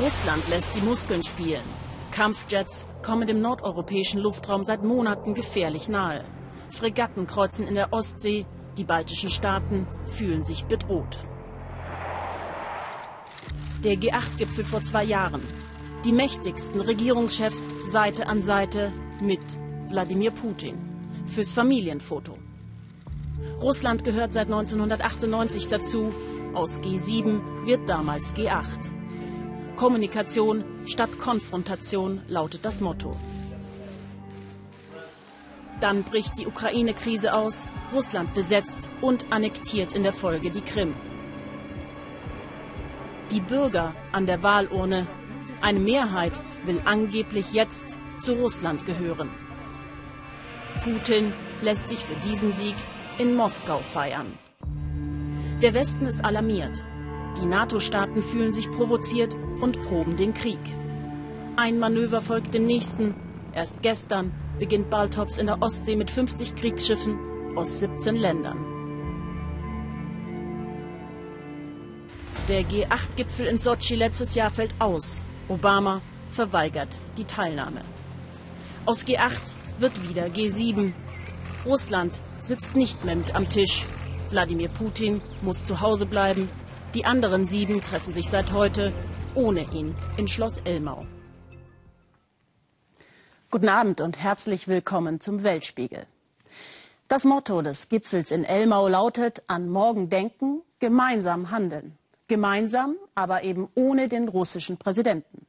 Russland lässt die Muskeln spielen. Kampfjets kommen dem nordeuropäischen Luftraum seit Monaten gefährlich nahe. Fregatten kreuzen in der Ostsee, die baltischen Staaten fühlen sich bedroht. Der G8-Gipfel vor zwei Jahren. Die mächtigsten Regierungschefs Seite an Seite mit Wladimir Putin. Fürs Familienfoto. Russland gehört seit 1998 dazu. Aus G7 wird damals G8. Kommunikation statt Konfrontation lautet das Motto. Dann bricht die Ukraine-Krise aus, Russland besetzt und annektiert in der Folge die Krim. Die Bürger an der Wahlurne, eine Mehrheit will angeblich jetzt zu Russland gehören. Putin lässt sich für diesen Sieg in Moskau feiern. Der Westen ist alarmiert. Die NATO-Staaten fühlen sich provoziert und proben den Krieg. Ein Manöver folgt dem nächsten. Erst gestern beginnt Baltops in der Ostsee mit 50 Kriegsschiffen aus 17 Ländern. Der G8-Gipfel in Sotschi letztes Jahr fällt aus. Obama verweigert die Teilnahme. Aus G8 wird wieder G7. Russland sitzt nicht mehr mit am Tisch. Wladimir Putin muss zu Hause bleiben. Die anderen sieben treffen sich seit heute ohne ihn in Schloss Elmau. Guten Abend und herzlich willkommen zum Weltspiegel. Das Motto des Gipfels in Elmau lautet an morgen denken, gemeinsam handeln. Gemeinsam, aber eben ohne den russischen Präsidenten.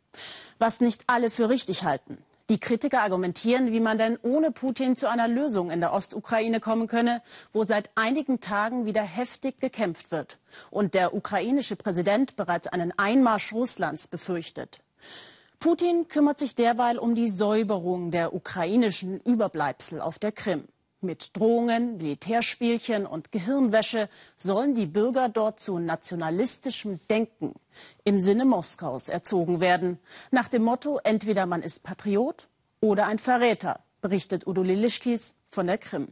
Was nicht alle für richtig halten. Die Kritiker argumentieren, wie man denn ohne Putin zu einer Lösung in der Ostukraine kommen könne, wo seit einigen Tagen wieder heftig gekämpft wird und der ukrainische Präsident bereits einen Einmarsch Russlands befürchtet. Putin kümmert sich derweil um die Säuberung der ukrainischen Überbleibsel auf der Krim. Mit Drohungen, Militärspielchen und Gehirnwäsche sollen die Bürger dort zu nationalistischem Denken im Sinne Moskaus erzogen werden. Nach dem Motto, entweder man ist Patriot oder ein Verräter, berichtet Udo Lilischkis von der Krim.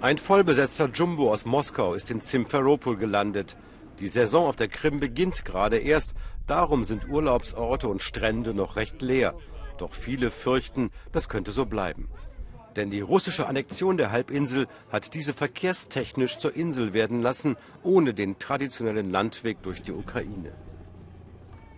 Ein vollbesetzter Jumbo aus Moskau ist in Simferopol gelandet. Die Saison auf der Krim beginnt gerade erst, darum sind Urlaubsorte und Strände noch recht leer. Doch viele fürchten, das könnte so bleiben. Denn die russische Annexion der Halbinsel hat diese verkehrstechnisch zur Insel werden lassen, ohne den traditionellen Landweg durch die Ukraine.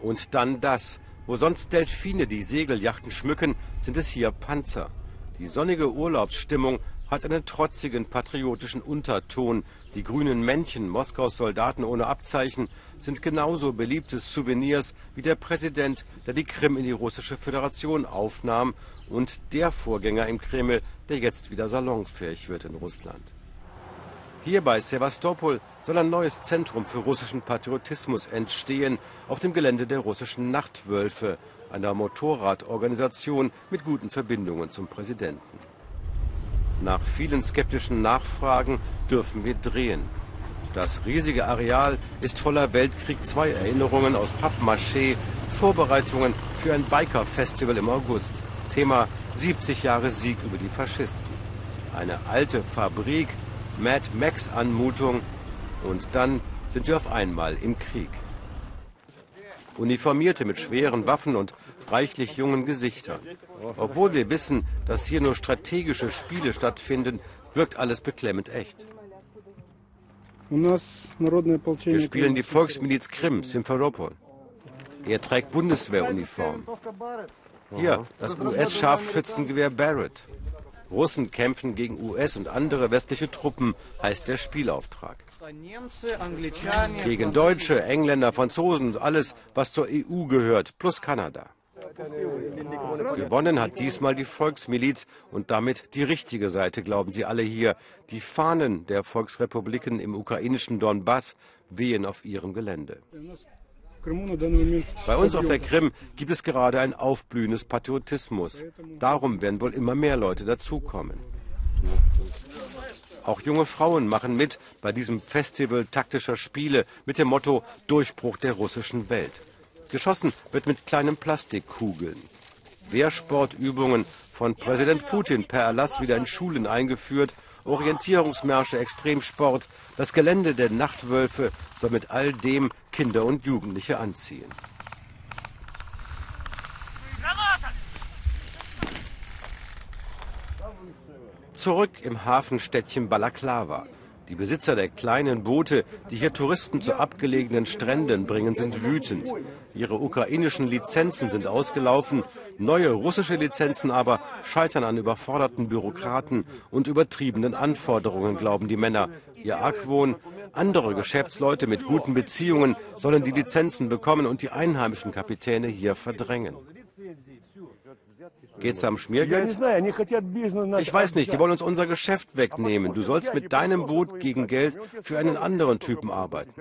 Und dann das. Wo sonst Delfine die Segeljachten schmücken, sind es hier Panzer. Die sonnige Urlaubsstimmung hat einen trotzigen patriotischen Unterton. Die grünen Männchen, Moskaus Soldaten ohne Abzeichen, sind genauso beliebte Souvenirs wie der Präsident, der die Krim in die russische Föderation aufnahm und der Vorgänger im Kreml, der jetzt wieder salonfähig wird in Russland. Hier bei Sevastopol soll ein neues Zentrum für russischen Patriotismus entstehen, auf dem Gelände der russischen Nachtwölfe, einer Motorradorganisation mit guten Verbindungen zum Präsidenten. Nach vielen skeptischen Nachfragen dürfen wir drehen. Das riesige Areal ist voller Weltkrieg II Erinnerungen aus Pappmaché, Vorbereitungen für ein Biker-Festival im August. Thema 70 Jahre Sieg über die Faschisten. Eine alte Fabrik, Mad Max Anmutung und dann sind wir auf einmal im Krieg. Uniformierte mit schweren Waffen und reichlich jungen Gesichtern. Obwohl wir wissen, dass hier nur strategische Spiele stattfinden, wirkt alles beklemmend echt. Wir spielen die Volksmiliz Krim, Simferopol. Er trägt Bundeswehruniform. Hier, das US-Scharfschützengewehr Barrett. Russen kämpfen gegen US und andere westliche Truppen, heißt der Spielauftrag. Gegen Deutsche, Engländer, Franzosen und alles, was zur EU gehört, plus Kanada. Gewonnen hat diesmal die Volksmiliz und damit die richtige Seite, glauben sie alle hier. Die Fahnen der Volksrepubliken im ukrainischen Donbass wehen auf ihrem Gelände. Bei uns auf der Krim gibt es gerade ein aufblühendes Patriotismus. Darum werden wohl immer mehr Leute dazukommen. Auch junge Frauen machen mit bei diesem Festival taktischer Spiele mit dem Motto Durchbruch der russischen Welt. Geschossen wird mit kleinen Plastikkugeln. Wehrsportübungen von Präsident Putin per Erlass wieder in Schulen eingeführt Orientierungsmärsche, Extremsport. Das Gelände der Nachtwölfe soll mit all dem Kinder und Jugendliche anziehen. Zurück im Hafenstädtchen Balaklava. Die Besitzer der kleinen Boote, die hier Touristen zu abgelegenen Stränden bringen, sind wütend. Ihre ukrainischen Lizenzen sind ausgelaufen, neue russische Lizenzen aber scheitern an überforderten Bürokraten und übertriebenen Anforderungen, glauben die Männer. Ihr Argwohn, andere Geschäftsleute mit guten Beziehungen sollen die Lizenzen bekommen und die einheimischen Kapitäne hier verdrängen. Geht es am Schmiergeld? Ich weiß nicht, die wollen uns unser Geschäft wegnehmen. Du sollst mit deinem Boot gegen Geld für einen anderen Typen arbeiten.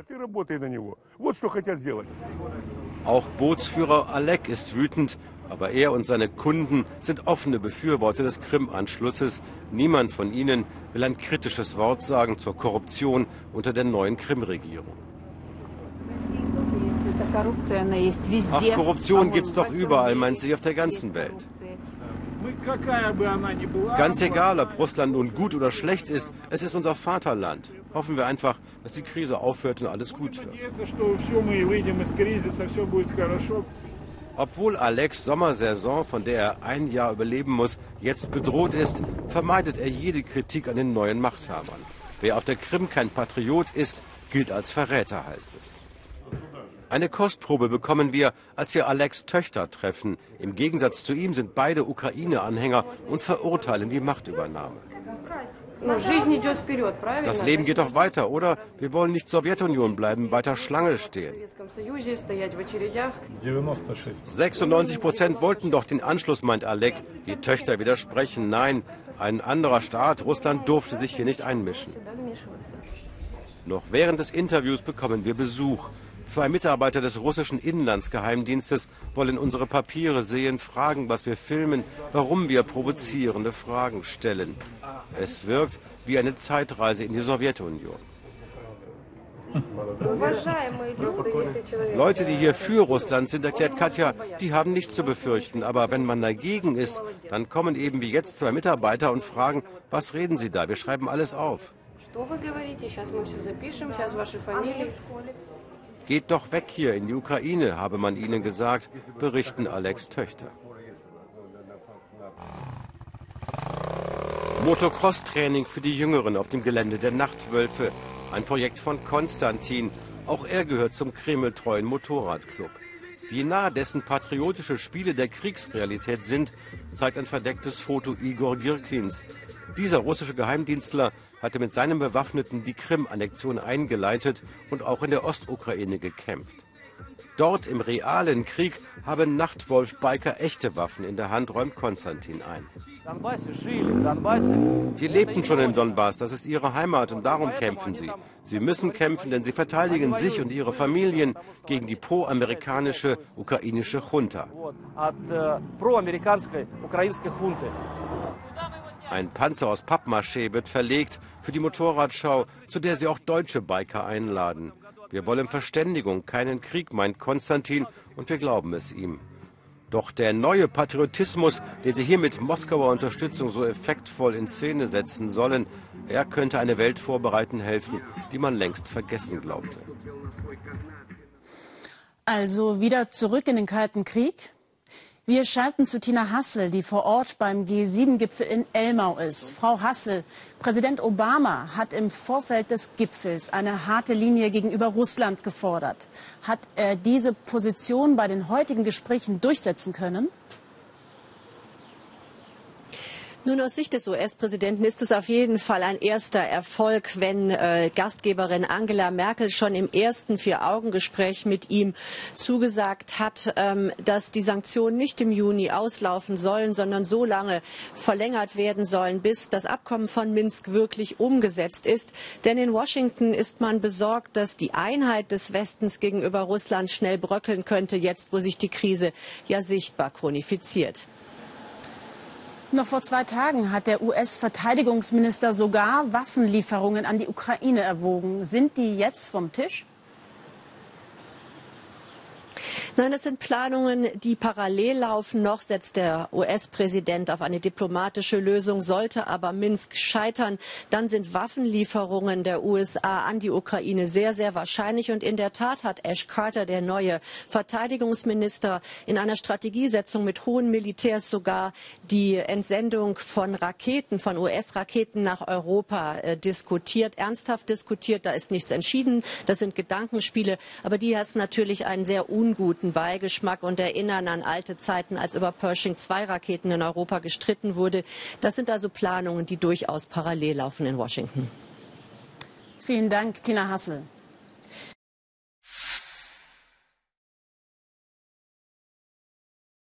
Auch Bootsführer Alek ist wütend, aber er und seine Kunden sind offene Befürworter des Krim-Anschlusses. Niemand von ihnen will ein kritisches Wort sagen zur Korruption unter der neuen Krim-Regierung. Ach, Korruption gibt es doch überall, meint sie, auf der ganzen Welt. Ganz egal, ob Russland nun gut oder schlecht ist, es ist unser Vaterland. Hoffen wir einfach, dass die Krise aufhört und alles gut wird. Obwohl Alex Sommersaison, von der er ein Jahr überleben muss, jetzt bedroht ist, vermeidet er jede Kritik an den neuen Machthabern. Wer auf der Krim kein Patriot ist, gilt als Verräter, heißt es. Eine Kostprobe bekommen wir, als wir Alex Töchter treffen. Im Gegensatz zu ihm sind beide Ukraine-Anhänger und verurteilen die Machtübernahme. Das Leben geht doch weiter, oder? Wir wollen nicht Sowjetunion bleiben, weiter Schlange stehen. 96 Prozent wollten doch den Anschluss, meint Alek. Die Töchter widersprechen. Nein, ein anderer Staat, Russland, durfte sich hier nicht einmischen. Noch während des Interviews bekommen wir Besuch. Zwei Mitarbeiter des russischen Inlandsgeheimdienstes wollen unsere Papiere sehen, fragen, was wir filmen, warum wir provozierende Fragen stellen. Es wirkt wie eine Zeitreise in die Sowjetunion. Leute, die hier für Russland sind, erklärt Katja, die haben nichts zu befürchten. Aber wenn man dagegen ist, dann kommen eben wie jetzt zwei Mitarbeiter und fragen, was reden Sie da? Wir schreiben alles auf. Geht doch weg hier in die Ukraine, habe man ihnen gesagt, berichten Alex Töchter. Motocross-Training für die Jüngeren auf dem Gelände der Nachtwölfe. Ein Projekt von Konstantin. Auch er gehört zum kremltreuen Motorradclub. Wie nah dessen patriotische Spiele der Kriegsrealität sind, zeigt ein verdecktes Foto Igor Girkins. Dieser russische Geheimdienstler hatte mit seinem Bewaffneten die Krim-Annexion eingeleitet und auch in der Ostukraine gekämpft. Dort im realen Krieg haben Nachtwolf-Biker echte Waffen in der Hand, räumt Konstantin ein. Sie lebten schon im Donbass, das ist ihre Heimat und darum kämpfen sie. Sie müssen kämpfen, denn sie verteidigen sich und ihre Familien gegen die pro-amerikanische ukrainische Junta. Ein Panzer aus Pappmaché wird verlegt für die Motorradschau, zu der sie auch deutsche Biker einladen. Wir wollen Verständigung, keinen Krieg, meint Konstantin, und wir glauben es ihm. Doch der neue Patriotismus, den sie hier mit Moskauer Unterstützung so effektvoll in Szene setzen sollen, er könnte eine Welt vorbereiten helfen, die man längst vergessen glaubte. Also wieder zurück in den Kalten Krieg? Wir schalten zu Tina Hassel, die vor Ort beim G7-Gipfel in Elmau ist. Frau Hassel, Präsident Obama hat im Vorfeld des Gipfels eine harte Linie gegenüber Russland gefordert. Hat er diese Position bei den heutigen Gesprächen durchsetzen können? Nun, aus Sicht des US-Präsidenten ist es auf jeden Fall ein erster Erfolg, wenn äh, Gastgeberin Angela Merkel schon im ersten Vier-Augen-Gespräch mit ihm zugesagt hat, ähm, dass die Sanktionen nicht im Juni auslaufen sollen, sondern so lange verlängert werden sollen, bis das Abkommen von Minsk wirklich umgesetzt ist. Denn in Washington ist man besorgt, dass die Einheit des Westens gegenüber Russland schnell bröckeln könnte, jetzt wo sich die Krise ja sichtbar chronifiziert. Noch vor zwei Tagen hat der US-Verteidigungsminister sogar Waffenlieferungen an die Ukraine erwogen. Sind die jetzt vom Tisch? Nein, das sind Planungen, die parallel laufen. Noch setzt der US-Präsident auf eine diplomatische Lösung. Sollte aber Minsk scheitern, dann sind Waffenlieferungen der USA an die Ukraine sehr, sehr wahrscheinlich. Und in der Tat hat Ash Carter, der neue Verteidigungsminister, in einer Strategiesetzung mit hohen Militärs sogar die Entsendung von Raketen, von US-Raketen nach Europa äh, diskutiert, ernsthaft diskutiert. Da ist nichts entschieden. Das sind Gedankenspiele. Aber die hat natürlich einen sehr unguten guten Beigeschmack und erinnern an alte Zeiten, als über Pershing 2 Raketen in Europa gestritten wurde. Das sind also Planungen, die durchaus parallel laufen in Washington. Vielen Dank, Tina Hassel.